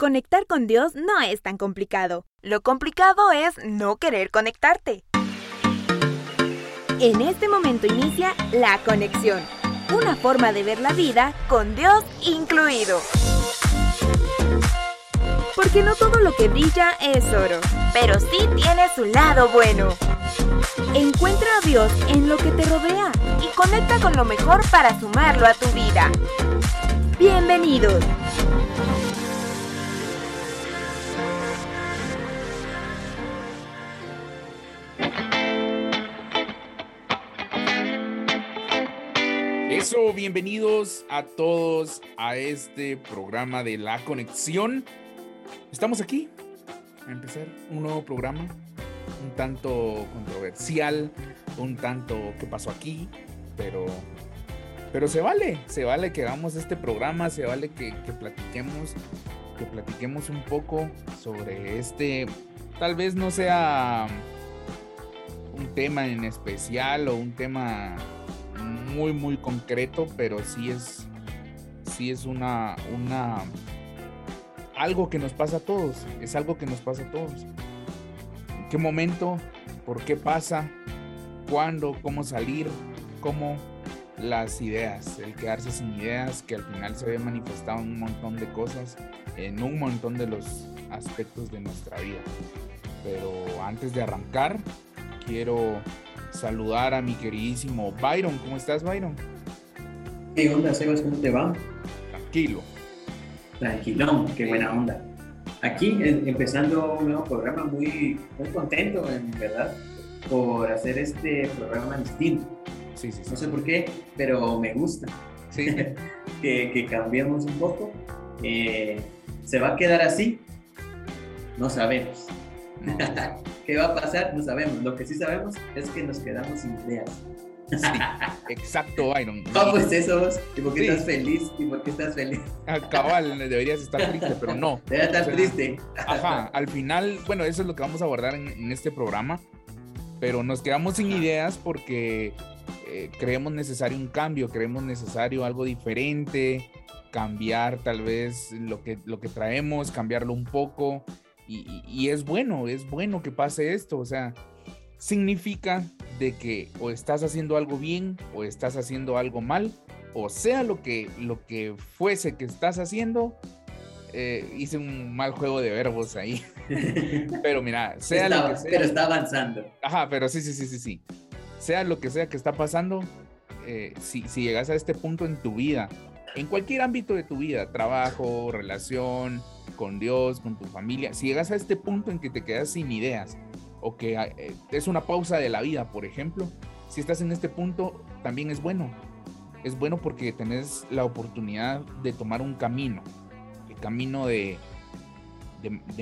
Conectar con Dios no es tan complicado. Lo complicado es no querer conectarte. En este momento inicia la conexión, una forma de ver la vida con Dios incluido. Porque no todo lo que brilla es oro, pero sí tiene su lado bueno. Encuentra a Dios en lo que te rodea y conecta con lo mejor para sumarlo a tu vida. Bienvenidos. Bienvenidos a todos a este programa de La Conexión. Estamos aquí a empezar un nuevo programa, un tanto controversial, un tanto qué pasó aquí, pero, pero se vale, se vale que hagamos este programa, se vale que, que platiquemos, que platiquemos un poco sobre este, tal vez no sea un tema en especial o un tema muy, muy concreto, pero sí es, sí es una, una, algo que nos pasa a todos, es algo que nos pasa a todos. ¿En qué momento? ¿Por qué pasa? ¿Cuándo? ¿Cómo salir? ¿Cómo? Las ideas, el quedarse sin ideas, que al final se ve manifestado en un montón de cosas, en un montón de los aspectos de nuestra vida. Pero antes de arrancar, quiero saludar a mi queridísimo Byron. ¿Cómo estás, Byron? ¿Qué onda, Sebas? ¿Cómo te va? Tranquilo. Tranquilón, qué buena onda. Aquí empezando un nuevo programa, muy, muy contento, en verdad, por hacer este programa distinto. Sí, sí, sí. No sé por qué, pero me gusta. Sí. que, que cambiemos un poco. Eh, ¿Se va a quedar así? No sabemos. No. ¿Qué va a pasar? No sabemos. Lo que sí sabemos es que nos quedamos sin ideas. Sí, exacto, Byron. ¿Cómo es eso? ¿Y por qué Sí. estás feliz? ¿Y por qué estás feliz? Ah, Cabal, deberías estar triste, pero no. Debe estar O sea, triste. Ajá, al final, bueno, eso es lo que vamos a abordar en, en este programa, pero nos quedamos sin ideas porque eh, creemos necesario un cambio, creemos necesario algo diferente, cambiar tal vez lo que, lo que traemos, cambiarlo un poco, y, es bueno, es bueno que pase esto, o sea, significa de que o estás haciendo algo bien o estás haciendo algo mal, o sea lo que, lo que fuese que estás haciendo, eh, hice un mal juego de verbos ahí. Pero mira, sea Está- lo que sea. Pero está avanzando. Ajá, pero sí, sí, sí, sí, sí. Sea lo que sea que está pasando, eh, si, si llegas a este punto en tu vida, en cualquier ámbito de tu vida, trabajo, relación, con Dios, con tu familia, si llegas a este punto en que te quedas sin ideas o que eh, es una pausa de la vida, por ejemplo, si estás en este punto, también es bueno. Es bueno porque tenés la oportunidad de tomar un camino, el camino de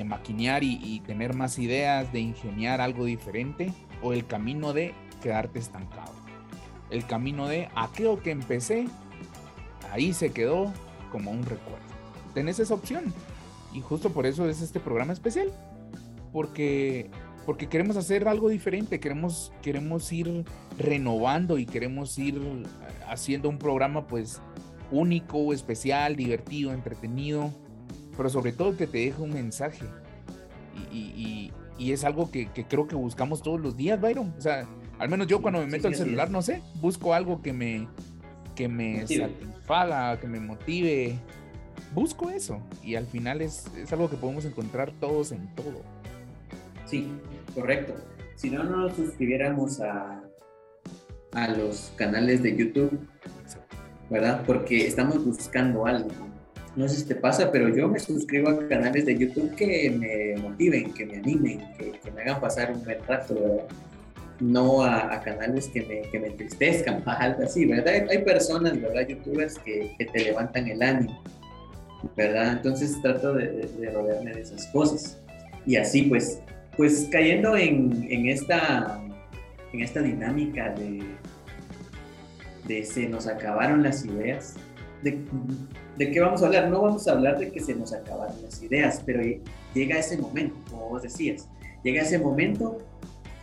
maquinear y, y tener más ideas, de ingeniar algo diferente, o el camino de quedarte estancado. El camino de aquello que empecé, ahí se quedó como un recuerdo. Tenés esa opción. Y justo por eso es este programa especial. Porque, porque queremos hacer algo diferente, queremos, queremos ir renovando y queremos ir haciendo un programa pues único, especial, divertido, entretenido, pero sobre todo que te deje un mensaje. Y, y- y- y es algo que, que creo que buscamos todos los días, Byron. O sea, al menos yo cuando me meto sí, al celular, no sé, busco algo que me, que me satisfaga, que me motive. Busco eso. Y al final es, es algo que podemos encontrar todos en todo. Sí, correcto. Si no, no nos suscribiéramos a, a los canales de YouTube, ¿verdad? Porque estamos buscando algo. No sé si te pasa, pero yo me suscribo a canales de YouTube que me motiven, que me animen, que, que me hagan pasar un buen rato, ¿verdad? No a, canales que me, que me entristezcan, algo así, ¿verdad? Hay, hay personas, ¿verdad? Youtubers que, que te levantan el ánimo, ¿verdad? Entonces trato de, de- de rodearme de esas cosas. Y así, pues, pues cayendo en, en esta, en esta dinámica de, de se nos acabaron las ideas, de, ¿de qué vamos a hablar? No vamos a hablar de que se nos acabaron las ideas, pero llega ese momento, como vos decías, llega ese momento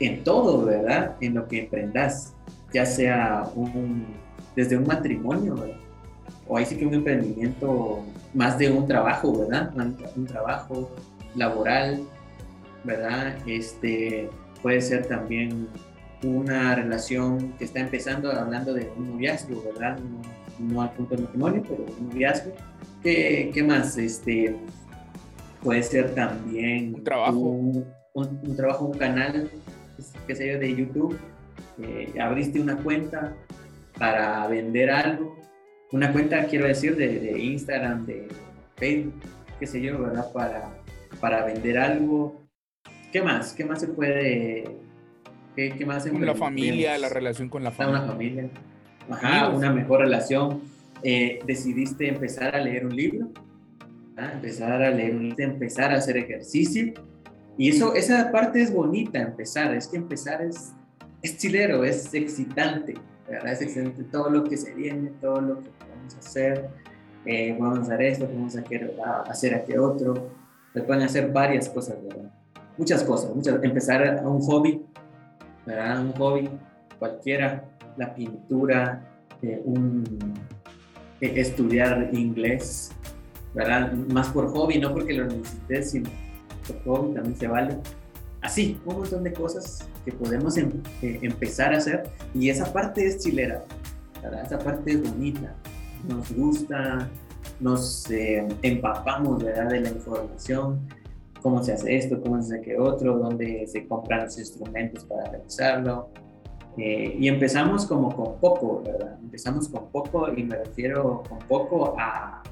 en todo, ¿verdad? En lo que emprendas, ya sea un, desde un matrimonio, ¿verdad? o ahí sí que un emprendimiento más de un trabajo, ¿verdad? Un trabajo laboral, ¿verdad? Este, puede ser también una relación que está empezando hablando de un noviazgo, ¿verdad? No, al punto de matrimonio, pero un noviazgo. ¿Qué, qué más? Este, puede ser también un trabajo, un, trabajo, un canal, qué sé yo, de YouTube. Eh, abriste una cuenta para vender algo, una cuenta, quiero decir, de, de Instagram, de Facebook, qué sé yo, ¿verdad? Para, para vender algo. ¿Qué más? ¿Qué más se puede ¿Qué, más? la familia, la relación con la familia. Una familia. Ajá, una mejor relación. Eh, decidiste empezar a leer un libro, empezar a leer un libro, empezar a hacer ejercicio. Y eso, esa parte es bonita, empezar. Es que empezar es, es chilero, es excitante. ¿verdad? Es excitante todo lo que se viene, todo lo que vamos a hacer. Eh, vamos a hacer esto, vamos a hacer aquel otro. Se pueden hacer varias cosas, ¿verdad? Muchas cosas. Muchas, empezar a un hobby, un hobby cualquiera, la pintura, eh, un, eh, estudiar inglés, ¿verdad? Más por hobby, no porque lo necesites, sino por hobby también se vale. Así, un montón de cosas que podemos em, eh, empezar a hacer y esa parte es chilera, ¿verdad? Esa parte es bonita, nos gusta, nos empapamos, ¿verdad? De la información cómo se hace esto, cómo se hace que otro, dónde se compran los instrumentos para realizarlo. Eh, y empezamos como con poco, ¿verdad? Empezamos con poco y me refiero con poco a,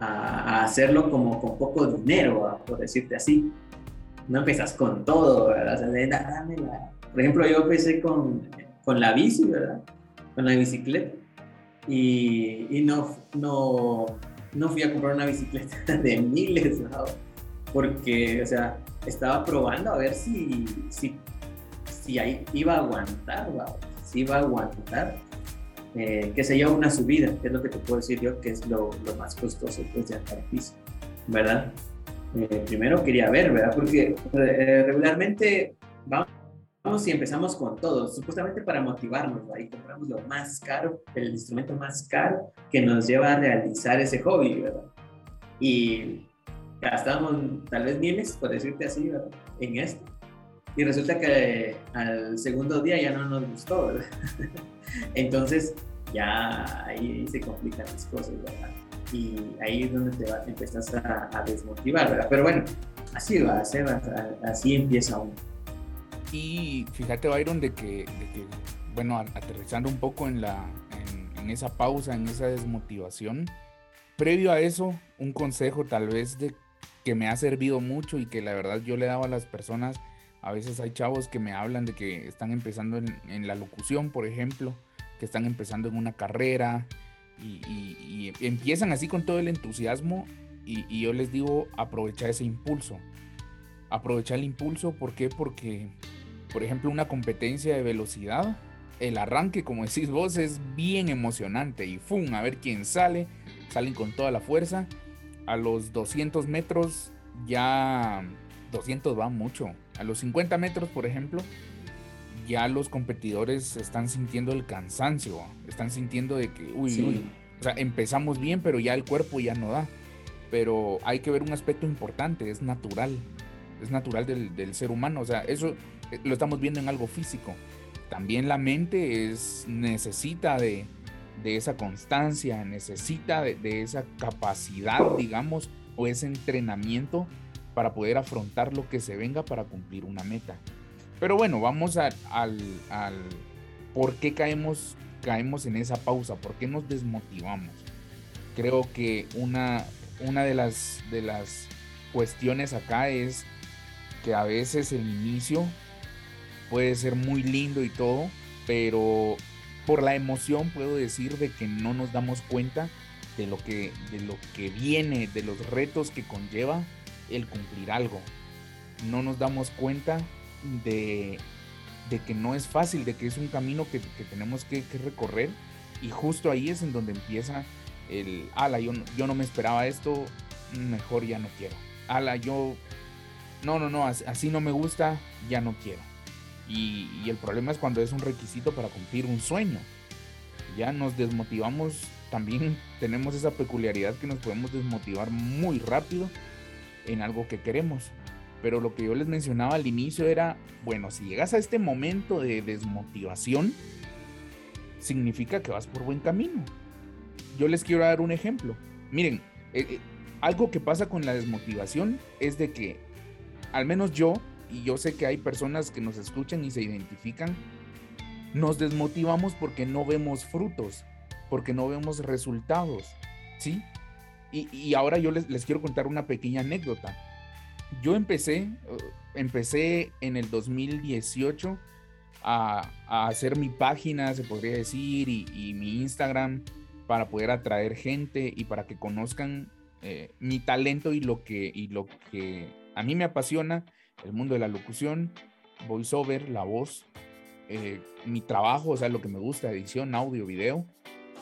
a, hacerlo como con poco dinero, por decirte así. No empiezas con todo, ¿verdad? Por ejemplo, yo empecé con, con la bici, ¿verdad? Con la bicicleta. Y, y no, no, no fui a comprar una bicicleta de miles, ¿verdad? porque, o sea, estaba probando a ver si, si, si ahí iba a aguantar, si iba a aguantar, eh, que se una subida, que es lo que te puedo decir yo, que es lo, lo más costoso pues, de andar piso, ¿verdad? Eh, primero quería ver, ¿verdad? Porque eh, regularmente vamos y empezamos con todo, supuestamente para motivarnos, ahí compramos lo más caro, el instrumento más caro que nos lleva a realizar ese hobby, ¿verdad? Y gastamos tal vez miles, por decirte así, en esto. Y resulta que al segundo día ya no nos gustó, ¿verdad? Entonces ya ahí se complican las cosas, ¿verdad? Y ahí es donde te, empiezas a, desmotivar, ¿verdad? Pero bueno, así va a ser, así empieza uno. Y fíjate, Byron, de que, de que bueno, aterrizando un poco en, la, en, en esa pausa, en esa desmotivación, previo a eso, un consejo tal vez de que me ha servido mucho y que la verdad yo le daba a las personas, a veces hay chavos que me hablan de que están empezando en, la locución, por ejemplo, que están empezando en una carrera y, empiezan así con todo el entusiasmo y, yo les digo aprovecha ese impulso. Aprovecha el impulso, ¿por qué? Porque, por ejemplo, una competencia de velocidad, el arranque, como decís vos, es bien emocionante y ¡fum! A ver quién sale, salen con toda la fuerza a los 200 metros ya 200 va mucho. A los 50 metros, por ejemplo, ya los competidores están sintiendo el cansancio, están sintiendo de que, uy, uy, o sea, empezamos bien, pero ya el cuerpo ya no da. Pero hay que ver un aspecto importante, es natural, es natural del, del ser humano, o sea, eso eh, lo estamos viendo en algo físico. También la mente es, necesita de, de esa constancia, necesita de, esa capacidad, digamos, o ese entrenamiento para poder afrontar lo que se venga para cumplir una meta. Pero bueno, vamos al, al, por qué caemos, caemos en esa pausa, por qué nos desmotivamos. Creo que una, una de, las, de las cuestiones acá es que a veces el inicio puede ser muy lindo y todo, pero por la emoción puedo decir de que no nos damos cuenta de lo que, de lo que viene, de los retos que conlleva el cumplir algo. No nos damos cuenta de, de que no es fácil, de que es un camino que, tenemos que, recorrer y justo ahí es en donde empieza el, ala, yo, yo no me esperaba esto, mejor ya no quiero. Ala, yo, no, no, no, así no me gusta, ya no quiero. Y, el problema es cuando es un requisito para cumplir un sueño. Ya nos desmotivamos también tenemos esa peculiaridad que nos podemos desmotivar muy rápido en algo que queremos. Pero lo que yo les mencionaba al inicio era, bueno, si llegas a este momento de desmotivación, significa que vas por buen camino. Yo les quiero dar un ejemplo. Miren, eh, eh, algo que pasa con la desmotivación es de que, al menos yo, y yo sé que hay personas que nos escuchan y se identifican, nos desmotivamos porque no vemos frutos, porque no vemos resultados, ¿sí? Y, ahora yo les, les, quiero contar una pequeña anécdota. Yo empecé, uh, empecé en el 2018 a, hacer mi página, se podría decir, y, mi Instagram para poder atraer gente y para que conozcan eh, mi talento y lo, que, y lo que a mí me apasiona, el mundo de la locución, voiceover, la voz, eh, mi trabajo, o sea, lo que me gusta, edición, audio, video.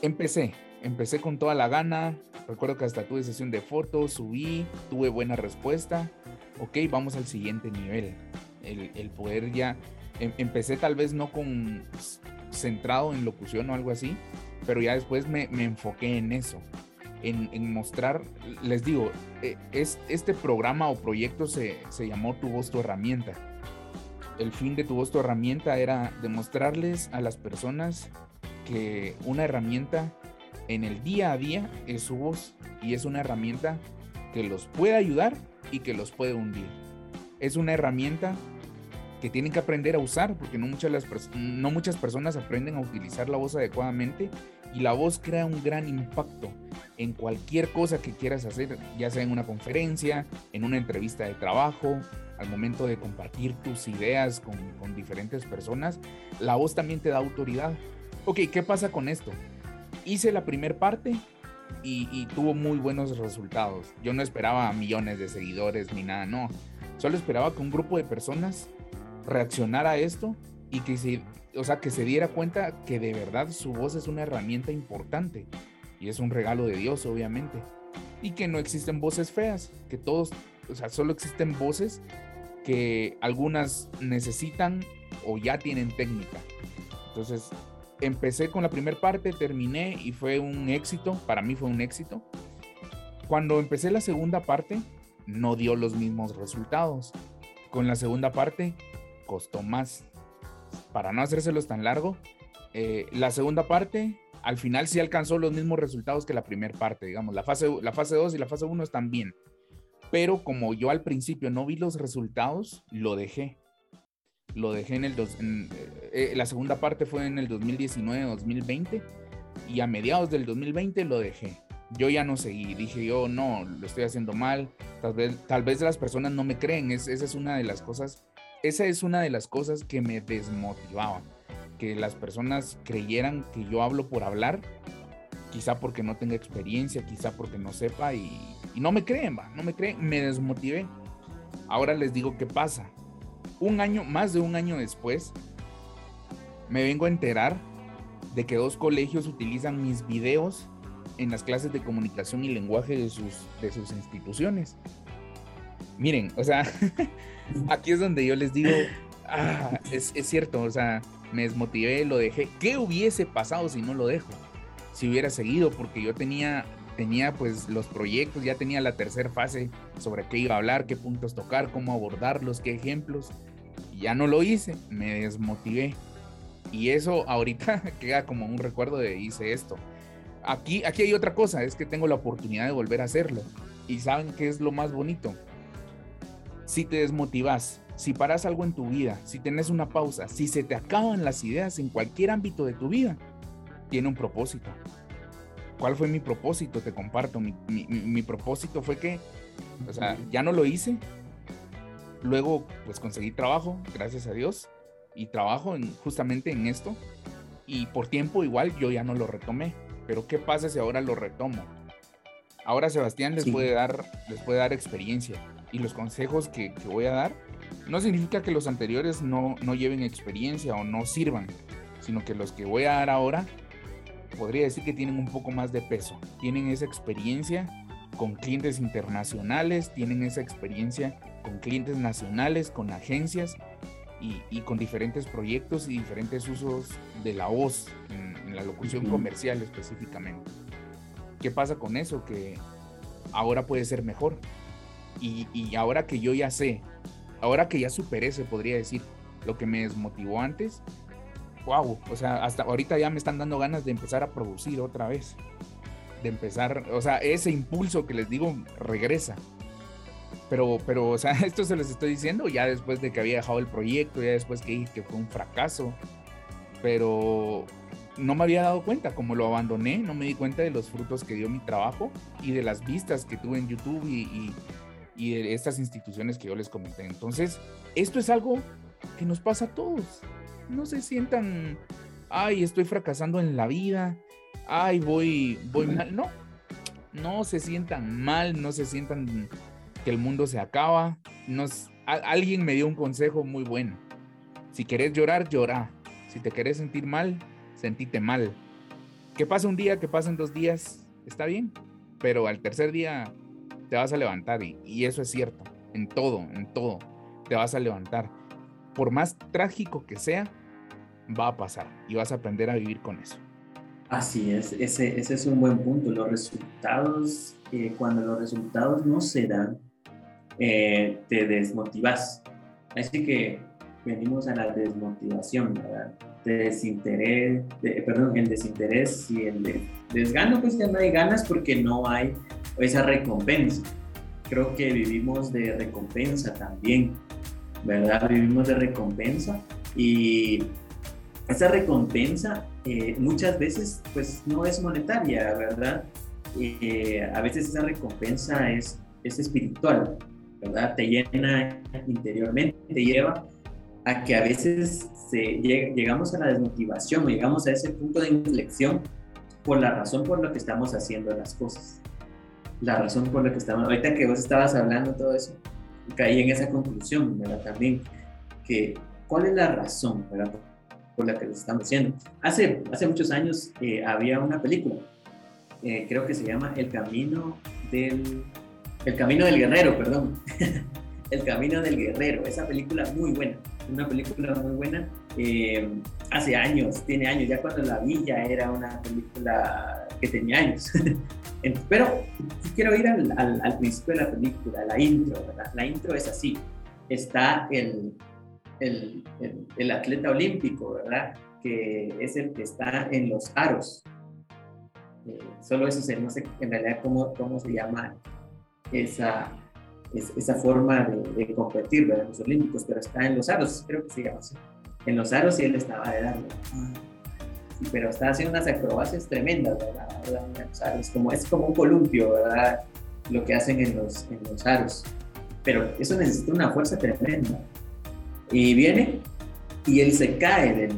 Empecé, empecé con toda la gana. Recuerdo que hasta tuve sesión de fotos, subí, tuve buena respuesta. Ok, vamos al siguiente nivel. El, poder ya. Em, empecé tal vez no con centrado en locución o algo así, pero ya después me, me enfoqué en eso. En, mostrar, les digo, eh, es, este programa o proyecto se, se llamó Tu voz, tu herramienta el fin de tu voz, tu herramienta era demostrarles a las personas que una herramienta en el día a día es su voz y es una herramienta que los puede ayudar y que los puede hundir. Es una herramienta que tienen que aprender a usar porque no muchas, las, no muchas personas aprenden a utilizar la voz adecuadamente y la voz crea un gran impacto en cualquier cosa que quieras hacer, ya sea en una conferencia, en una entrevista de trabajo, al momento de compartir tus ideas con, con diferentes personas, la voz también te da autoridad. Ok, ¿qué pasa con esto? Hice la primera parte y, tuvo muy buenos resultados. Yo no esperaba millones de seguidores ni nada, no. Solo esperaba que un grupo de personas reaccionara a esto y que se, o sea, que se diera cuenta que de verdad su voz es una herramienta importante y es un regalo de Dios, obviamente. Y que no existen voces feas, que todos, o sea, solo existen voces que algunas necesitan o ya tienen técnica. Entonces, empecé con la primera parte, terminé y fue un éxito, para mí fue un éxito. Cuando empecé la segunda parte, no dio los mismos resultados. Con la segunda parte, costó más. Para no hacérselos tan largo, eh, la segunda parte al final sí alcanzó los mismos resultados que la primera parte, digamos. La fase, la fase 2 y la fase 1 están bien pero como yo al principio no vi los resultados, lo dejé. Lo dejé en el... Dos, eh, eh, la segunda parte fue en el 2019-2020 y a mediados del 2020 lo dejé. Yo ya no seguí, dije yo no, lo estoy haciendo mal, tal vez, tal vez las personas no me creen, esa es una de las cosas, esa es una de las cosas que me desmotivaba, que las personas creyeran que yo hablo por hablar quizá porque no tenga experiencia, quizá porque no sepa y, no me creen, va, no me creen, me desmotivé. Ahora les digo qué pasa. Un año, más de un año después, me vengo a enterar de que dos colegios utilizan mis videos en las clases de comunicación y lenguaje de sus, de sus instituciones. Miren, o sea, aquí es donde yo les digo, ah, es, es cierto, o sea, me desmotivé, lo dejé. ¿Qué hubiese pasado si no lo dejo? si hubiera seguido, porque yo tenía, tenía pues los proyectos, ya tenía la tercera fase sobre qué iba a hablar, qué puntos tocar, cómo abordarlos, qué ejemplos. Y ya no lo hice, me desmotivé. Y eso ahorita queda como un recuerdo de hice esto. Aquí, aquí hay otra cosa, es que tengo la oportunidad de volver a hacerlo. Y saben qué es lo más bonito. Si te desmotivas, si paras algo en tu vida, si tienes una pausa, si se te acaban las ideas en cualquier ámbito de tu vida, tiene un propósito. ¿Cuál fue mi propósito? Te comparto. Mi, propósito fue que, o sea, ya no lo hice. Luego, pues conseguí trabajo, gracias a Dios, y trabajo en, justamente en esto. Y por tiempo igual yo ya no lo retomé. Pero ¿qué pasa si ahora lo retomo? Ahora Sebastián les, puede, dar, les puede dar experiencia. Y los consejos que, que, voy a dar no significa que los anteriores no, no lleven experiencia o no sirvan, sino que los que voy a dar ahora podría decir que tienen un poco más de peso, tienen esa experiencia con clientes internacionales, tienen esa experiencia con clientes nacionales, con agencias y, con diferentes proyectos y diferentes usos de la voz en, la locución comercial específicamente. ¿qué pasa con eso? Que ahora puede ser mejor. Y, y ahora que yo ya sé, ahora que ya superé, se podría decir, lo que me desmotivó antes, wow, o sea, hasta ahorita ya me están dando ganas de empezar a producir otra vez. De empezar, o sea, ese impulso que les digo regresa. Pero, pero, o sea, esto se les estoy diciendo ya después de que había dejado el proyecto, ya después que que fue un fracaso. Pero no me había dado cuenta, como lo abandoné, no me di cuenta de los frutos que dio mi trabajo y de las vistas que tuve en YouTube y, y, de estas instituciones que yo les comenté. Entonces, esto es algo que nos pasa a todos. No se sientan, ay, estoy fracasando en la vida, ay, voy, voy mal. No, no se sientan mal, no se sientan que el mundo se acaba. Nos, alguien me dio un consejo muy bueno. Si querés llorar, llora. Si te querés sentir mal, sentite mal. Que pase un día, que pasen dos días, está bien, pero al tercer día te vas a levantar y eso es cierto, en todo, en todo, te vas a levantar. Por más trágico que sea, va a pasar y vas a aprender a vivir con eso. Así es, ese, es un buen punto. Los resultados, eh, cuando los resultados no se dan, eh, te desmotivas. Así que venimos a la desmotivación, ¿verdad? desinterés, perdón, el desinterés y el desgano, pues ya no hay ganas porque no hay esa recompensa. Creo que vivimos de recompensa también, ¿verdad? Vivimos de recompensa y esa recompensa eh, muchas veces pues no es monetaria, ¿verdad? Eh, a veces esa recompensa es, es espiritual, ¿verdad? Te llena interiormente, te lleva a que a veces se, llegamos a la desmotivación, llegamos a ese punto de inflexión por la razón por la que estamos haciendo las cosas. La razón por la que estamos, ahorita que vos estabas hablando todo eso, caí en esa conclusión, ¿verdad? También, que cuál es la razón. Por la que lo estamos haciendo. Hace, hace muchos años eh, había una película, eh, creo que se llama El Camino del, El Camino del Guerrero, perdón. El Camino del Guerrero, esa película muy buena una película muy buena. Eh, hace años, tiene años, ya cuando la vi ya era una película que tenía años. Pero quiero ir al, al, principio de la película, la intro, ¿verdad? La intro es así. Está el, el, el, atleta olímpico, ¿verdad? Que es el que está en los aros. Eh, solo eso sé, no sé en realidad cómo, cómo se llama esa, esa forma de, competir en los Olímpicos, pero está en los aros, creo que se llama así. En los aros y él estaba de darle. Sí, pero está haciendo unas acrobacias tremendas, ¿verdad? En los aros, como, es como un columpio, ¿verdad? Lo que hacen en los, en los aros. Pero eso necesita una fuerza tremenda. Y viene y él se cae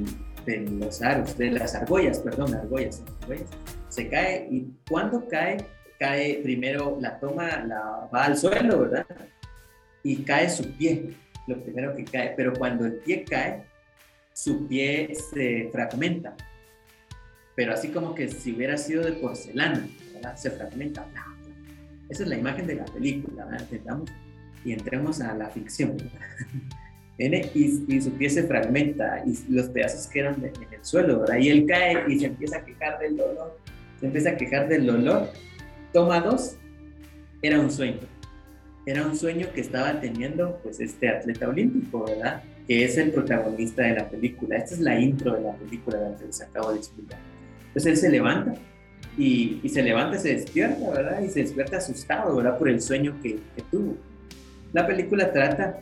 de los aros, de las argollas, perdón, argollas, argollas. Se cae y cuando cae cae primero, la toma, la va al suelo, ¿verdad? Y cae su pie, lo primero que cae. Pero cuando el pie cae, su pie se fragmenta. Pero así como que si hubiera sido de porcelana, ¿verdad? Se fragmenta. Esa es la imagen de la película, ¿verdad? Entendamos y entremos a la ficción. y, y, su pie se fragmenta y los pedazos quedan en el suelo, ¿verdad? Y él cae y se empieza a quejar del dolor. Se empieza a quejar del dolor Toma dos, era un sueño. Era un sueño que estaba teniendo pues este atleta olímpico, ¿verdad? Que es el protagonista de la película. Esta es la intro de la película la que les acabo de explicar. Entonces él se levanta y, se levanta, se despierta, ¿verdad? Y se despierta asustado, ¿verdad? Por el sueño que, tuvo. La película trata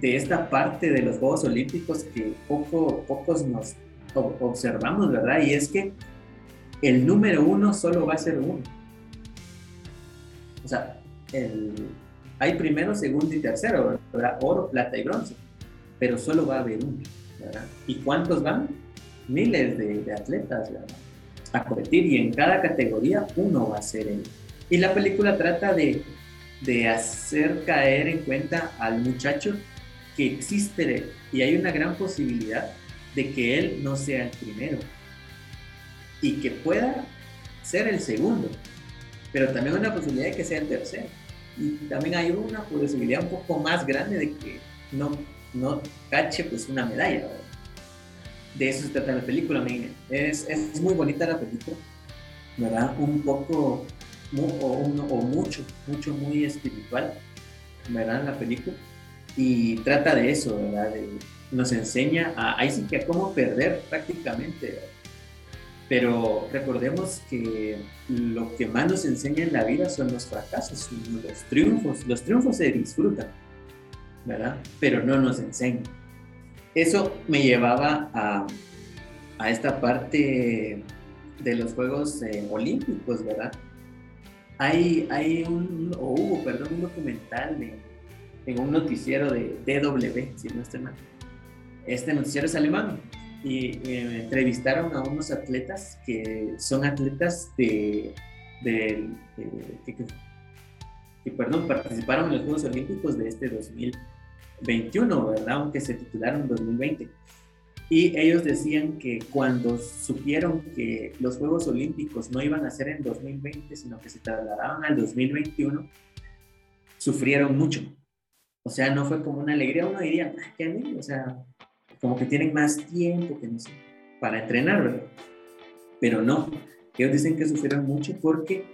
de esta parte de los Juegos Olímpicos que poco, pocos nos observamos, ¿verdad? Y es que el número uno solo va a ser uno o sea, hay primero, segundo y tercero, ¿verdad? Oro, plata y bronce, pero solo va a haber uno, ¿verdad? ¿Y cuántos van? Miles de, atletas, ¿verdad? A competir y en cada categoría uno va a ser él. Y la película trata de, de hacer caer en cuenta al muchacho que existe y hay una gran posibilidad de que él no sea el primero y que pueda ser el segundo, pero también una posibilidad de que sea el tercero. Y también hay una posibilidad un poco más grande de que no, no cache pues una medalla. De eso se trata la película, es, es muy bonita la película. ¿verdad? Un poco o, mucho, mucho, muy espiritual, ¿verdad? La película. Y trata de eso, ¿verdad? nos enseña a, ahí a cómo perder prácticamente. Pero recordemos que lo que más nos enseña en la vida son los fracasos, los triunfos. Los triunfos se disfrutan, ¿verdad? Pero no nos enseñan. Eso me llevaba a, a esta parte de los Juegos eh, Olímpicos, ¿verdad? Hay, hay un, o hubo, perdón, un documental en un noticiero de DW, si no estoy mal. Este noticiero es alemán y eh, entrevistaron a unos atletas que son atletas de, de, que, perdón, participaron en los Juegos Olímpicos de este 2021, ¿verdad? Aunque se titularon 2020 y ellos decían que cuando supieron que los Juegos Olímpicos no iban a ser en 2020, sino que se trasladaban al 2021, sufrieron mucho. O sea, no fue como una alegría, uno diría, qué alegría, o sea, como que tienen más tiempo que no para entrenar, ¿verdad? Pero no, ellos dicen que sufrieron mucho porque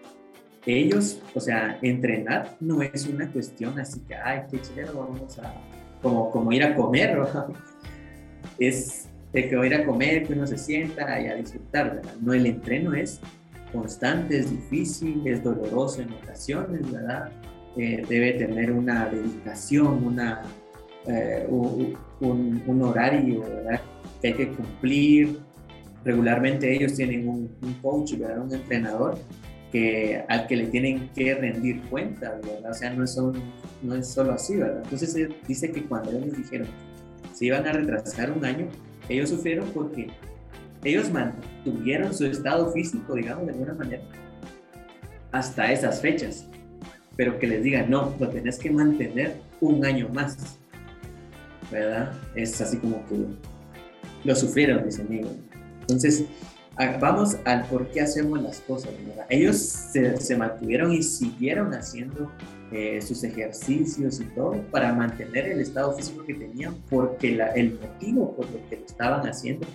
ellos, o sea, entrenar no es una cuestión así que, ay, qué chévere, vamos a, como, como ir a comer, ¿verdad? es de que va a ir a comer, que uno se sienta y a disfrutar, ¿verdad? No, el entreno es constante, es difícil, es doloroso en ocasiones, ¿verdad? Eh, debe tener una dedicación, una, eh, un, horario. Que hay que cumplir. Regularmente ellos tienen un, coach, ¿verdad? Un entrenador que, al que le tienen que rendir cuentas. O sea, no es, solo, no es solo así. Entonces dice que cuando ellos dijeron se iban a retrasar un año, ellos sufrieron porque ellos mantuvieron su estado físico, digamos, de alguna manera, hasta esas fechas. Pero que les digan, no, lo tenés que mantener un año más. ¿Verdad? Es así como que lo sufrieron, mis amigos. Entonces, vamos al por qué hacemos las cosas. ¿verdad? Ellos se, se mantuvieron y siguieron haciendo eh, sus ejercicios y todo para mantener el estado físico que tenían, porque el motivo por lo que lo estaban haciendo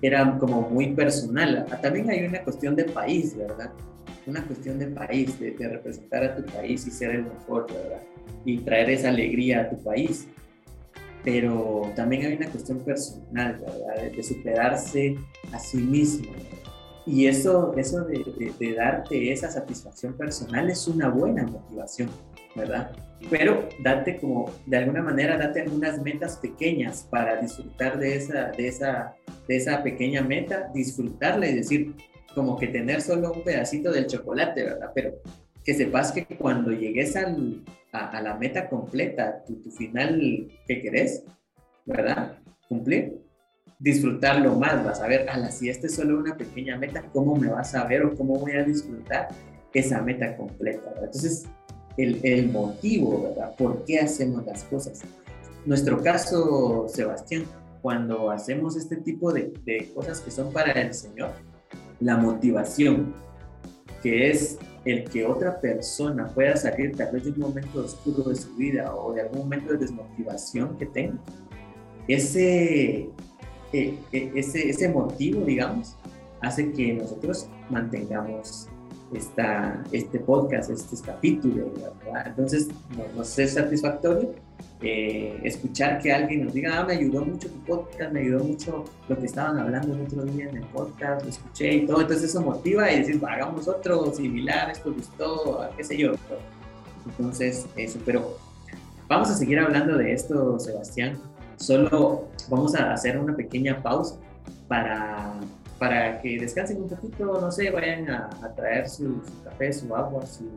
era como muy personal. Ah, también hay una cuestión de país, ¿verdad? Una cuestión de país, de, representar a tu país y ser el mejor, ¿verdad? Y traer esa alegría a tu país. Pero también hay una cuestión personal, ¿verdad? De, superarse a sí mismo. Y eso, eso de, darte esa satisfacción personal es una buena motivación, ¿verdad? Pero date como, de alguna manera, date algunas metas pequeñas para disfrutar de esa, de esa, de esa pequeña meta, disfrutarla y decir, como que tener solo un pedacito del chocolate, ¿verdad? Pero que sepas que cuando llegues al, a, la meta completa, tu, final que querés, ¿verdad? Cumplir, disfrutarlo más, vas a ver, a la si esta es solo una pequeña meta, ¿cómo me vas a ver o cómo voy a disfrutar esa meta completa? Entonces, el, el, motivo, ¿verdad? ¿Por qué hacemos las cosas? Nuestro caso, Sebastián, cuando hacemos este tipo de, de cosas que son para el Señor, la motivación, que es el que otra persona pueda salir tal vez de un momento oscuro de su vida o de algún momento de desmotivación que tenga, ese, e, ese, ese motivo, digamos, hace que nosotros mantengamos esta, este podcast, este capítulo, ¿verdad? Entonces, nos, es satisfactorio eh, escuchar que alguien nos diga, ah, me ayudó mucho tu podcast, me ayudó mucho lo que estaban hablando el otro día en el podcast, lo escuché y todo, entonces eso motiva y decir, hagamos otro similar, esto gustó, qué sé yo. Entonces, eso, pero vamos a seguir hablando de esto, Sebastián. Solo vamos a hacer una pequeña pausa para, para que descansen un poquito, no sé, vayan a, traer su, café, su agua, su,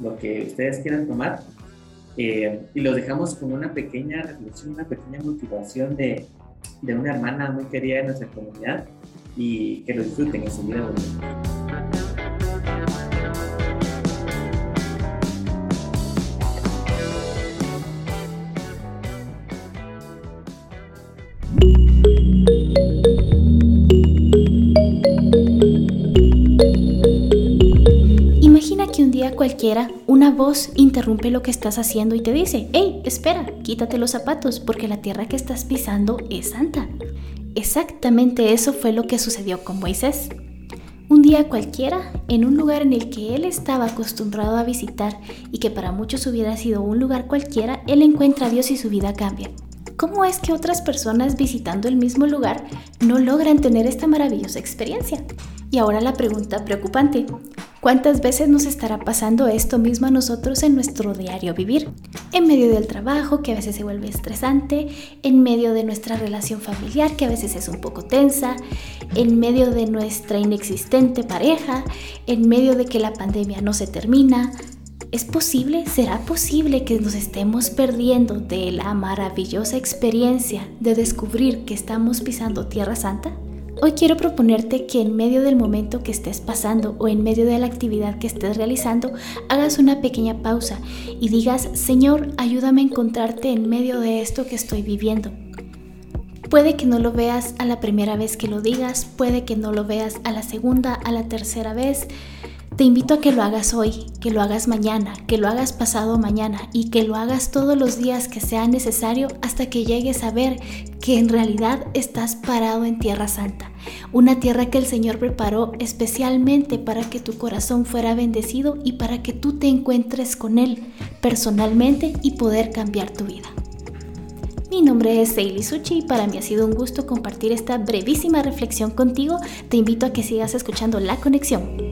lo que ustedes quieran tomar. Eh, y los dejamos con una pequeña reflexión, una pequeña motivación de, de una hermana muy querida de nuestra comunidad y que lo disfruten en su vida. Cualquiera una voz interrumpe lo que estás haciendo y te dice, hey, espera, quítate los zapatos porque la tierra que estás pisando es santa. Exactamente eso fue lo que sucedió con Moisés. Un día cualquiera, en un lugar en el que él estaba acostumbrado a visitar y que para muchos hubiera sido un lugar cualquiera, él encuentra a Dios y su vida cambia. ¿Cómo es que otras personas visitando el mismo lugar no logran tener esta maravillosa experiencia? Y ahora la pregunta preocupante. ¿Cuántas veces nos estará pasando esto mismo a nosotros en nuestro diario vivir? En medio del trabajo, que a veces se vuelve estresante, en medio de nuestra relación familiar, que a veces es un poco tensa, en medio de nuestra inexistente pareja, en medio de que la pandemia no se termina, ¿Es posible, será posible que nos estemos perdiendo de la maravillosa experiencia de descubrir que estamos pisando Tierra Santa? Hoy quiero proponerte que en medio del momento que estés pasando o en medio de la actividad que estés realizando, hagas una pequeña pausa y digas, Señor, ayúdame a encontrarte en medio de esto que estoy viviendo. Puede que no lo veas a la primera vez que lo digas, puede que no lo veas a la segunda, a la tercera vez, te invito a que lo hagas hoy, que lo hagas mañana, que lo hagas pasado mañana y que lo hagas todos los días que sea necesario hasta que llegues a ver que en realidad estás parado en Tierra Santa, una tierra que el Señor preparó especialmente para que tu corazón fuera bendecido y para que tú te encuentres con Él personalmente y poder cambiar tu vida. Mi nombre es Seili Suchi y para mí ha sido un gusto compartir esta brevísima reflexión contigo. Te invito a que sigas escuchando La Conexión.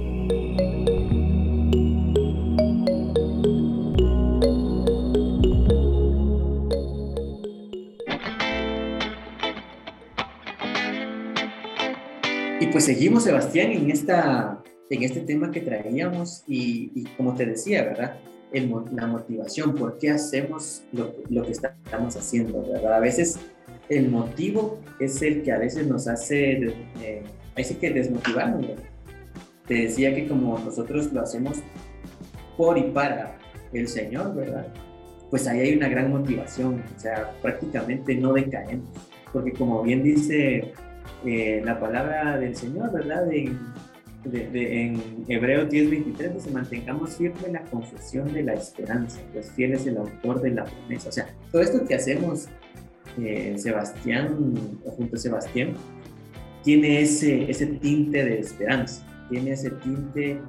Pues seguimos, Sebastián, en, esta, en este tema que traíamos y, como te decía, ¿verdad? El, la motivación, por qué hacemos lo, lo, que estamos haciendo, ¿verdad? A veces el motivo es el que a veces nos hace, eh, que desmotivarnos, Te decía que como nosotros lo hacemos por y para el Señor, ¿verdad? Pues ahí hay una gran motivación, o sea, prácticamente no decaemos, porque como bien dice eh, la palabra del Señor, ¿verdad? En, de, en Hebreos 10:23 dice, mantengamos firme la confesión de la esperanza, pues fiel es el autor de la promesa. O sea, todo esto que hacemos, eh, Sebastián, junto a Sebastián, tiene ese, ese tinte de esperanza, tiene ese tinte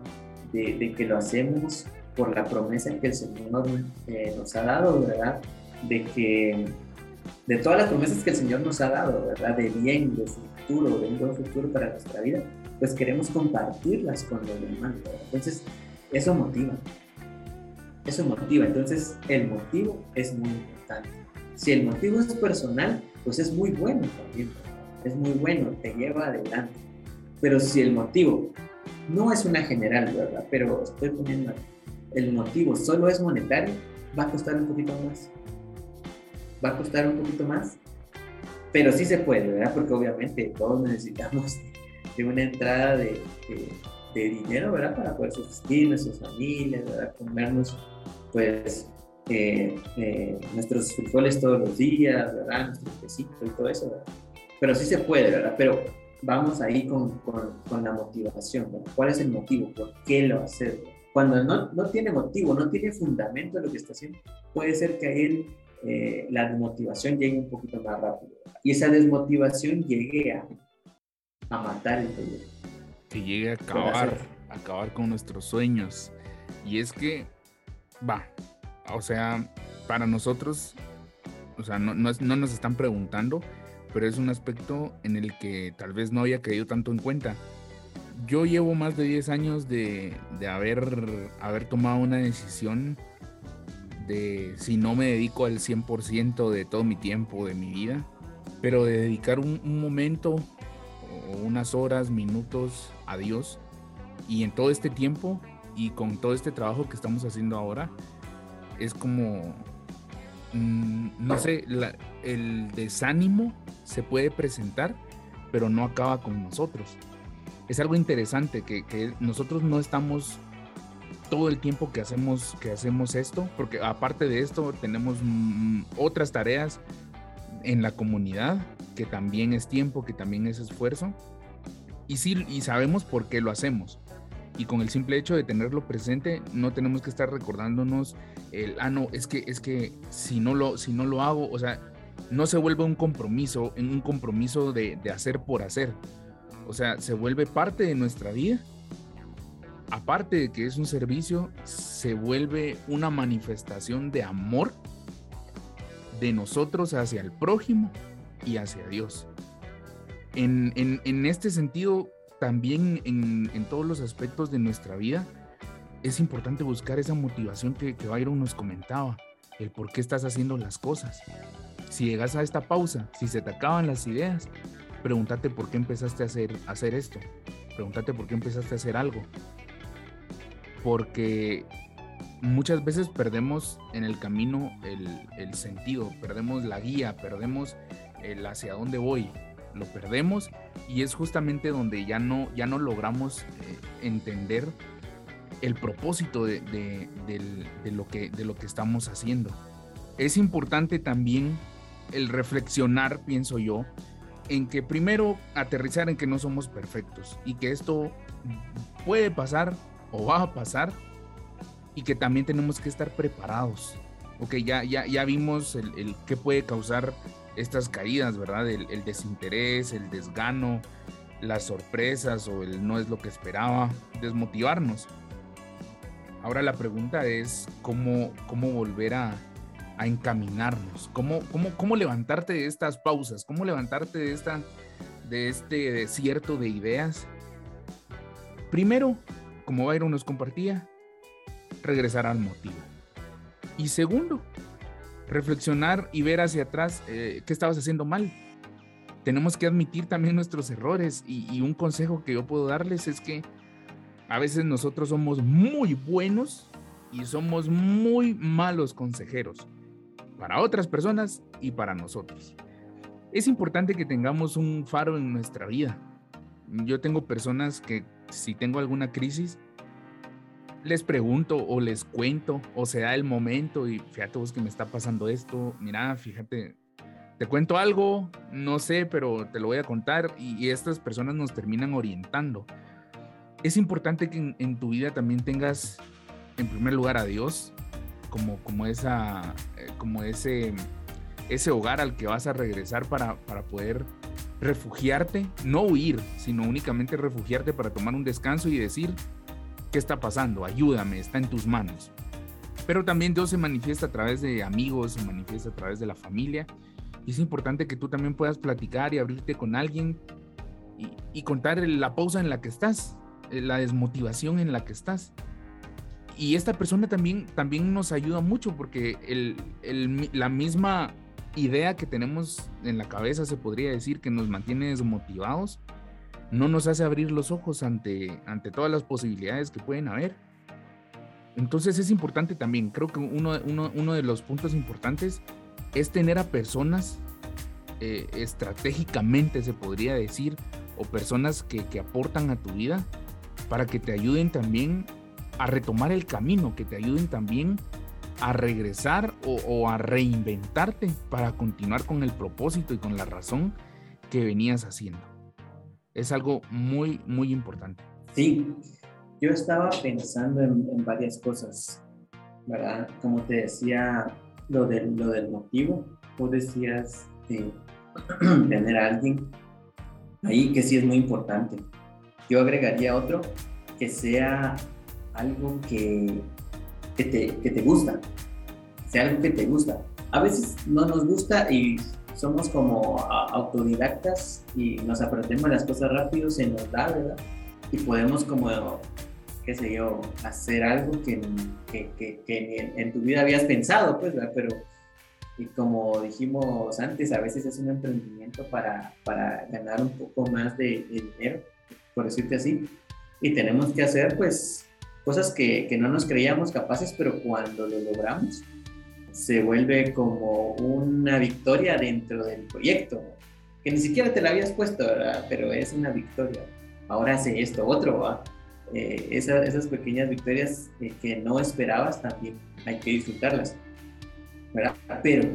de, que lo hacemos por la promesa que el Señor eh, nos ha dado, ¿verdad? De que de todas las promesas que el Señor nos ha dado, ¿verdad? De bien, de futuro, de un buen futuro para nuestra vida, pues queremos compartirlas con los demás. Entonces, eso motiva. Eso motiva. Entonces, el motivo es muy importante. Si el motivo es personal, pues es muy bueno también. Es muy bueno, te lleva adelante. Pero si el motivo no es una general, ¿verdad? Pero estoy poniendo el motivo solo es monetario, va a costar un poquito más va a costar un poquito más, pero sí se puede, ¿verdad? Porque obviamente todos necesitamos de una entrada de, de, dinero, ¿verdad? Para poder subsistir nuestras familias, ¿verdad? Comernos, pues, eh, eh, nuestros frijoles todos los días, ¿verdad? Nuestro quesito y todo eso, ¿verdad? Pero sí se puede, ¿verdad? Pero vamos ahí con, con, con la motivación, ¿verdad? ¿Cuál es el motivo? ¿Por qué lo hace? Cuando no, no tiene motivo, no tiene fundamento lo que está haciendo, puede ser que él eh, la desmotivación llegue un poquito más rápido. Y esa desmotivación llegue a, a matar el proyecto. Que llegue a acabar, a acabar con nuestros sueños. Y es que, va, o sea, para nosotros, o sea, no, no, no nos están preguntando, pero es un aspecto en el que tal vez no había caído tanto en cuenta. Yo llevo más de 10 años de, de haber, haber tomado una decisión si no me dedico al 100% de todo mi tiempo, de mi vida, pero de dedicar un, momento o unas horas, minutos a Dios. Y en todo este tiempo y con todo este trabajo que estamos haciendo ahora, es como, mm, no sé, el desánimo se puede presentar, pero no acaba con nosotros. Es algo interesante que, que nosotros no estamos todo el tiempo que hacemos, que hacemos esto, porque aparte de esto tenemos mm, otras tareas en la comunidad, que también es tiempo, que también es esfuerzo, y sí, y sabemos por qué lo hacemos. Y con el simple hecho de tenerlo presente, no tenemos que estar recordándonos el, ah, no, es que, es que si no lo, si no lo hago, o sea, no se vuelve un compromiso, en un compromiso de, de hacer por hacer. O sea, se vuelve parte de nuestra vida. Aparte de que es un servicio, se vuelve una manifestación de amor de nosotros hacia el prójimo y hacia Dios. En, este sentido, también en, todos los aspectos de nuestra vida, es importante buscar esa motivación que, que Byron nos comentaba, el por qué estás haciendo las cosas. Si llegas a esta pausa, si se te acaban las ideas, pregúntate por qué empezaste a hacer, hacer esto. Pregúntate por qué empezaste a hacer algo. Porque muchas veces perdemos en el camino el, sentido, perdemos la guía, perdemos el hacia dónde voy, lo perdemos y es justamente donde ya no, ya no logramos eh, entender el propósito de, lo que, de lo que estamos haciendo. Es importante también el reflexionar, pienso yo, en que primero aterrizar en que no somos perfectos y que esto puede pasar o va a pasar y que también tenemos que estar preparados. Ok, ya, ya, ya vimos el, qué puede causar estas caídas, ¿verdad? El, el, desinterés, el desgano, las sorpresas o el no es lo que esperaba, desmotivarnos. Ahora la pregunta es cómo, cómo volver a, a encaminarnos, cómo, cómo, cómo levantarte de estas pausas, cómo levantarte de, esta, de este desierto de ideas. Primero, como Byron nos compartía, regresar al motivo. Y segundo, reflexionar y ver hacia atrás eh, qué estabas haciendo mal. Tenemos que admitir también nuestros errores y, un consejo que yo puedo darles es que a veces nosotros somos muy buenos y somos muy malos consejeros para otras personas y para nosotros. Es importante que tengamos un faro en nuestra vida. Yo tengo personas que si tengo alguna crisis, les pregunto o les cuento o se da el momento y fíjate vos que me está pasando esto, mira, fíjate, te cuento algo, no sé, pero te lo voy a contar y, estas personas nos terminan orientando. Es importante que en, tu vida también tengas en primer lugar a Dios como, como, esa, eh, como ese, ese hogar al que vas a regresar para, para poder refugiarte, no huir, sino únicamente refugiarte para tomar un descanso y decir, ¿Qué está pasando? Ayúdame, está en tus manos. Pero también Dios se manifiesta a través de amigos, se manifiesta a través de la familia. Y es importante que tú también puedas platicar y abrirte con alguien y, contar la pausa en la que estás, eh, la desmotivación en la que estás. Y esta persona también, también nos ayuda mucho porque la misma idea que tenemos en la cabeza, se podría decir, que nos mantiene desmotivados, no nos hace abrir los ojos ante, ante todas las posibilidades que pueden haber. Entonces es importante también, creo que uno, uno, de los puntos importantes es tener a personas eh, estratégicamente, se podría decir, o personas que, aportan a tu vida para que te ayuden también a retomar el camino, que te ayuden también a regresar o, a reinventarte para continuar con el propósito y con la razón que venías haciendo es algo muy, muy importante. Sí, yo estaba pensando en, varias cosas, ¿verdad? Como te decía, lo, de, lo del motivo, tú decías de tener a alguien ahí que sí es muy importante. Yo agregaría otro que sea algo que, que, te, que te gusta, sea algo que te gusta. A veces no nos gusta y somos como autodidactas y nos aprendemos las cosas rápido, se nos da, ¿verdad? Y podemos como, qué sé yo, hacer algo que, que, que, en, tu vida habías pensado, pues, ¿verdad? Pero, y como dijimos antes, a veces es un emprendimiento para, para ganar un poco más de, de dinero, por decirte así. Y tenemos que hacer, pues, cosas que, que no nos creíamos capaces, pero cuando lo logramos, se vuelve como una victoria dentro del proyecto, que ni siquiera te la habías puesto, ¿verdad? pero es una victoria. Ahora hace esto, otro, ¿va? Eh, esas pequeñas victorias eh, que no esperabas también hay que disfrutarlas, ¿verdad? Pero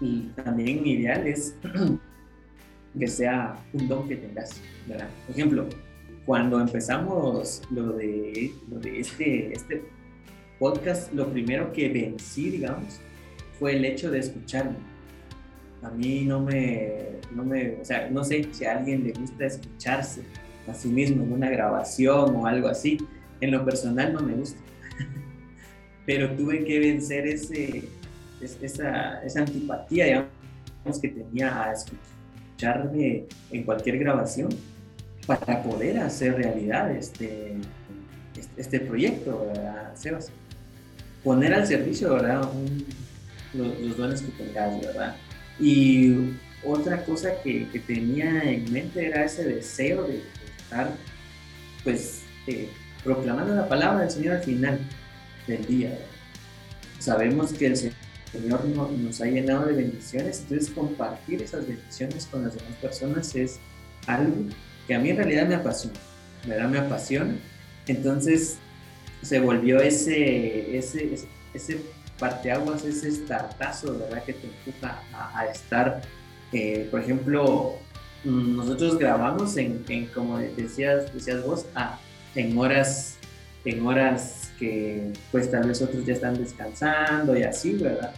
y también ideal es que sea un don que tengas, ¿verdad? Por ejemplo, cuando empezamos lo de, este, este podcast, lo primero que vencí, digamos, fue el hecho de escucharme. a mí no me, no me, o sea, no sé si a alguien le gusta escucharse a sí mismo en una grabación o algo así. En lo personal no me gusta. Pero tuve que vencer ese, esa, esa antipatía, digamos, que tenía a escucharme en cualquier grabación para poder hacer realidad este, este, este proyecto, ¿verdad, Sebas? Poner al servicio, ¿verdad? los, dones que tengas, ¿verdad? Y otra cosa que, que, tenía en mente era ese deseo de, estar, pues, eh, proclamando la palabra del Señor al final del día. Sabemos que el Señor nos ha llenado de bendiciones, entonces compartir esas bendiciones con las demás personas es algo que a mí en realidad me apasiona, ¿verdad? Me apasiona. Entonces se volvió ese, ese, ese parteaguas, ese estartazo, ¿verdad? Que te empuja a, estar, eh, por ejemplo, nosotros grabamos en, como decías, decías vos, ah, en horas, en horas que pues tal vez otros ya están descansando y así, ¿verdad?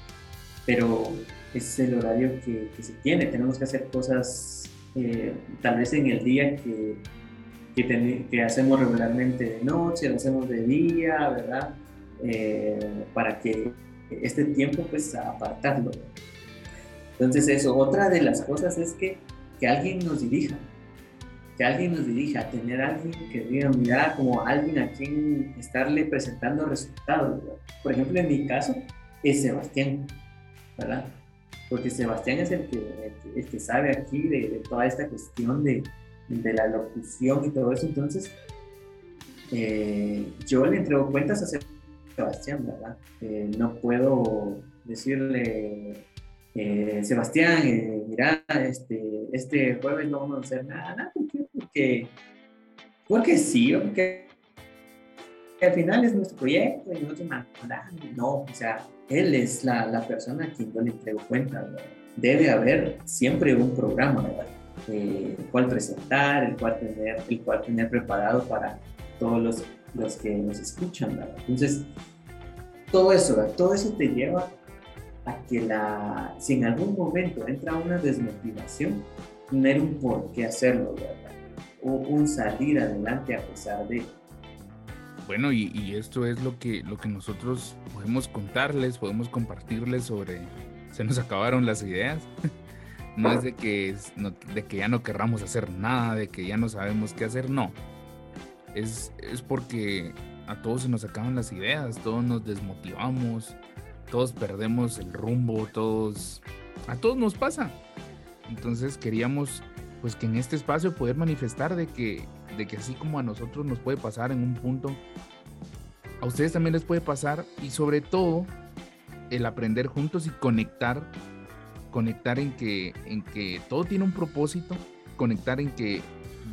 Pero es el horario que, se tiene, tenemos que hacer cosas eh, tal vez en el día que, que, hacemos regularmente de noche, lo hacemos de día, ¿verdad? Eh, para que este tiempo pues apartarlo. Entonces eso, otra de las cosas es que, que alguien nos dirija, que alguien nos dirija, tener alguien que diga, mira, como alguien a quien estarle presentando resultados. Por ejemplo, en mi caso es Sebastián, ¿verdad? Porque Sebastián es el que, el que, sabe aquí de, toda esta cuestión de, de, la locución y todo eso. Entonces, eh, yo le entrego cuentas a Sebastián, ¿verdad? Eh, no puedo decirle, eh, Sebastián, mira, este, este jueves no vamos a hacer nada, nada porque, porque sí, porque al final es nuestro proyecto y nosotros mandamos. No, o sea, él es la, la persona a quien yo le entrego cuenta. Debe haber siempre un programa, ¿verdad? el cual presentar, el cual tener, el cual tener preparado para todos los, los que nos escuchan, ¿verdad? Entonces, todo eso, ¿verdad? todo eso te lleva a que la, si en algún momento entra una desmotivación, tener un por qué hacerlo, ¿verdad? O un salir adelante a pesar de. Bueno, y, esto es lo que, lo que nosotros podemos contarles, podemos compartirles sobre. Se nos acabaron las ideas. no es de que, de que ya no querramos hacer nada, de que ya no sabemos qué hacer, no. Es, es porque a todos se nos acaban las ideas, todos nos desmotivamos, todos perdemos el rumbo, todos, a todos nos pasa. Entonces queríamos pues que en este espacio poder manifestar de que, de que así como a nosotros nos puede pasar en un punto, a ustedes también les puede pasar y sobre todo el aprender juntos y conectar, conectar en que, en que todo tiene un propósito, conectar en que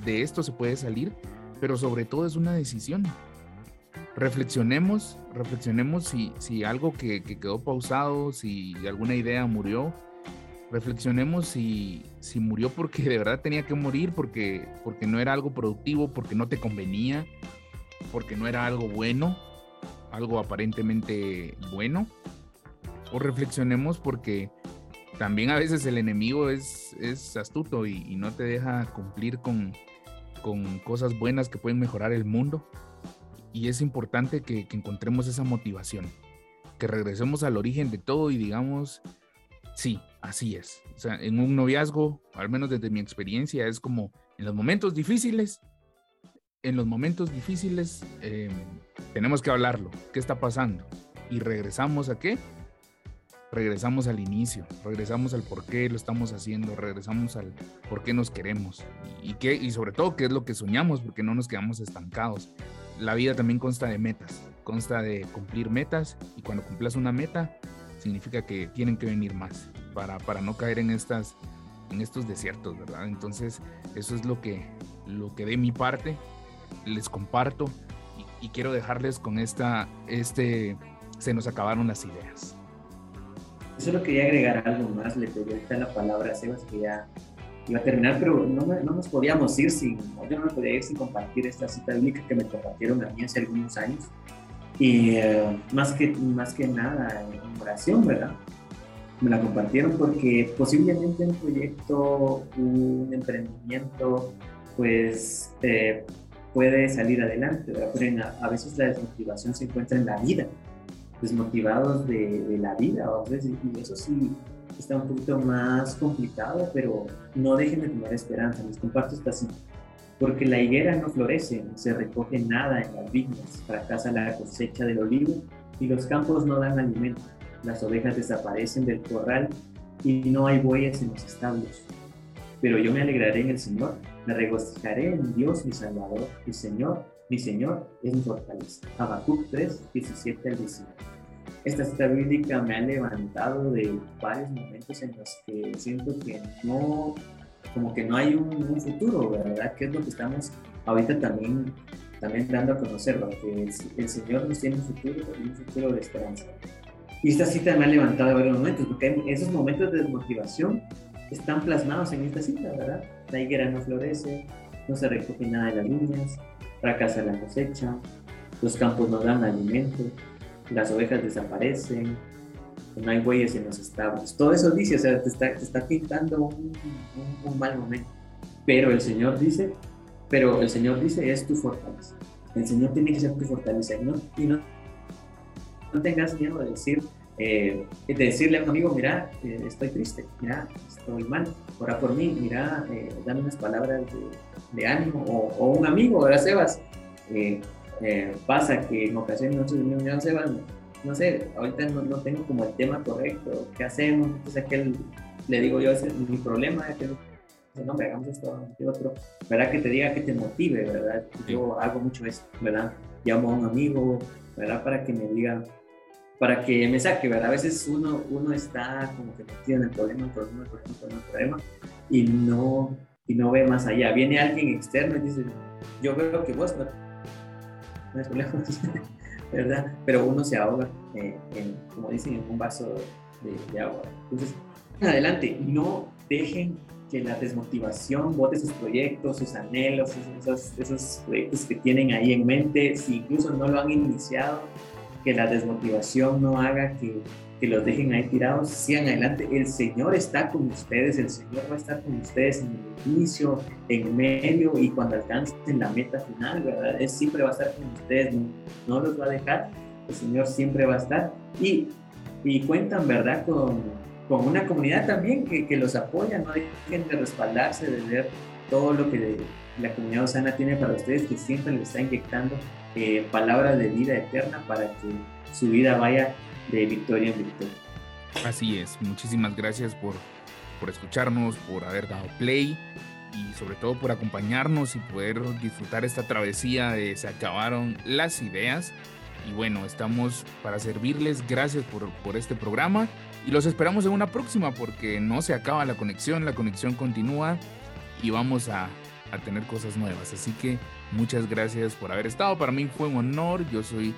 de esto se puede salir, pero sobre todo es una decisión. Reflexionemos, reflexionemos si, si algo que, quedó pausado, si alguna idea murió, reflexionemos si, si murió porque de verdad tenía que morir, porque, porque no era algo productivo, porque no te convenía, porque no era algo bueno, algo aparentemente bueno, o reflexionemos porque también a veces el enemigo es, es astuto y, no te deja cumplir con, con cosas buenas que pueden mejorar el mundo. Y es importante que, encontremos esa motivación, que regresemos al origen de todo y digamos, sí, así es. O sea, en un noviazgo, al menos desde mi experiencia, es como en los momentos difíciles, en los momentos difíciles em, tenemos que hablarlo, qué está pasando. Y regresamos a qué? Regresamos al inicio, regresamos al por qué lo estamos haciendo, regresamos al por qué nos queremos y, qué, y sobre todo qué es lo que soñamos, porque no nos quedamos estancados la vida también consta de metas, consta de cumplir metas y cuando cumplas una meta significa que tienen que venir más para, para no caer en, estas, en estos desiertos, ¿verdad? Entonces eso es lo que, lo que de mi parte les comparto y, quiero dejarles con esta, este, se nos acabaron las ideas. Solo quería agregar algo más, le pedí la palabra a Sebas que ya iba a terminar, pero no, no, nos podíamos ir sin, yo no me podía ir sin compartir esta cita bíblica que me compartieron a mí hace algunos años. Y eh, más, que, más que nada ¿verdad? me la compartieron porque posiblemente un proyecto, un emprendimiento, pues eh, puede salir adelante, pero a, veces la desmotivación se encuentra en la vida, desmotivados de, la vida, y eso sí está un poquito más complicado, pero no dejen de tener esperanza, les comparto esta cita. Porque la higuera no florece, no se recoge nada en las viñas, fracasa la cosecha del olivo y los campos no dan alimento las ovejas desaparecen del corral y no hay bueyes en los establos. Pero yo me alegraré en el Señor, me regocijaré en Dios mi Salvador, mi Señor, mi Señor es mi fortaleza. Habacuc 3, 17 al 19. Esta cita bíblica me ha levantado de varios momentos en los que siento que no, como que no hay un, futuro, ¿verdad? Que es lo que estamos ahorita también, también dando a conocer, que el, el Señor nos tiene un futuro y un futuro de esperanza. Y esta cita me ha levantado varios momentos, porque esos momentos de desmotivación están plasmados en esta cita, ¿verdad? La higuera no florece, no se recoge nada de las viñas, fracasa la cosecha, los campos no dan alimento, las ovejas desaparecen, no hay bueyes en los establos. Todo eso dice, o sea, te está, te está pintando un, un, mal momento. Pero el Señor dice, pero el Señor dice, es tu fortaleza. El Señor tiene que ser tu fortaleza y no, y no no tengas miedo de decir, eh, de decirle a un amigo, mira, eh, estoy triste, mira, estoy mal, ora por mí, mira, eh, dame unas palabras de, ánimo, o, un amigo, ¿verdad, Sebas? pasa que en ocasiones nosotros decimos, mira, Sebas, no sé, ahorita no, tengo como el tema correcto, ¿qué hacemos? Entonces aquel, le digo yo, ese es mi problema, que no, me hagamos esto, otro, ¿verdad? Que te diga que te motive, ¿verdad? Yo hago mucho eso, ¿verdad? Llamo a un amigo, ¿verdad? Para que me diga, para que me saque, ¿verdad? A veces uno, uno está como que metido en el problema, el problema, el problema, el problema, el problema y no, y no ve más allá. Viene alguien externo y dice, yo veo que vos no, no problema, ¿verdad? Pero uno se ahoga, eh, en, como dicen, en un vaso de, de agua. Entonces, adelante, no dejen que la desmotivación bote sus proyectos, sus anhelos, esos, esos proyectos que tienen ahí en mente, si incluso no lo han iniciado, que la desmotivación no haga que, que los dejen ahí tirados, sigan adelante. El Señor está con ustedes, el Señor va a estar con ustedes en el inicio, en medio y cuando alcancen la meta final, ¿verdad? Él siempre va a estar con ustedes, no, los va a dejar, el Señor siempre va a estar. Y, y cuentan, ¿verdad? Con, con una comunidad también que, que, los apoya, no dejen de respaldarse, de ver todo lo que la comunidad Osana tiene para ustedes, que siempre les está inyectando eh, palabras de vida eterna para que su vida vaya de victoria en victoria. Así es, muchísimas gracias por, por escucharnos, por haber dado play y sobre todo por acompañarnos y poder disfrutar esta travesía de Se acabaron las ideas. Y bueno, estamos para servirles. Gracias por, por este programa y los esperamos en una próxima porque no se acaba la conexión, la conexión continúa y vamos a, a tener cosas nuevas. Así que muchas gracias por haber estado. Para mí fue un honor. Yo soy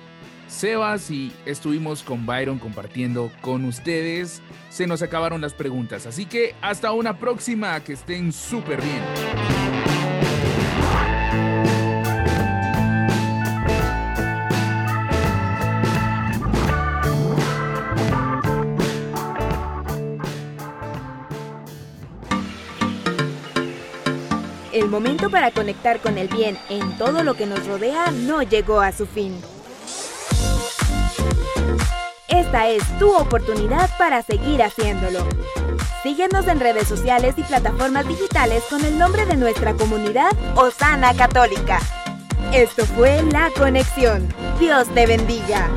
Sebas y estuvimos con Byron compartiendo con ustedes. Se nos acabaron las preguntas. Así que hasta una próxima. Que estén súper bien. Momento para conectar con el bien en todo lo que nos rodea no llegó a su fin. Esta es tu oportunidad para seguir haciéndolo. Síguenos en redes sociales y plataformas digitales con el nombre de nuestra comunidad Osana Católica. Esto fue La Conexión. Dios te bendiga.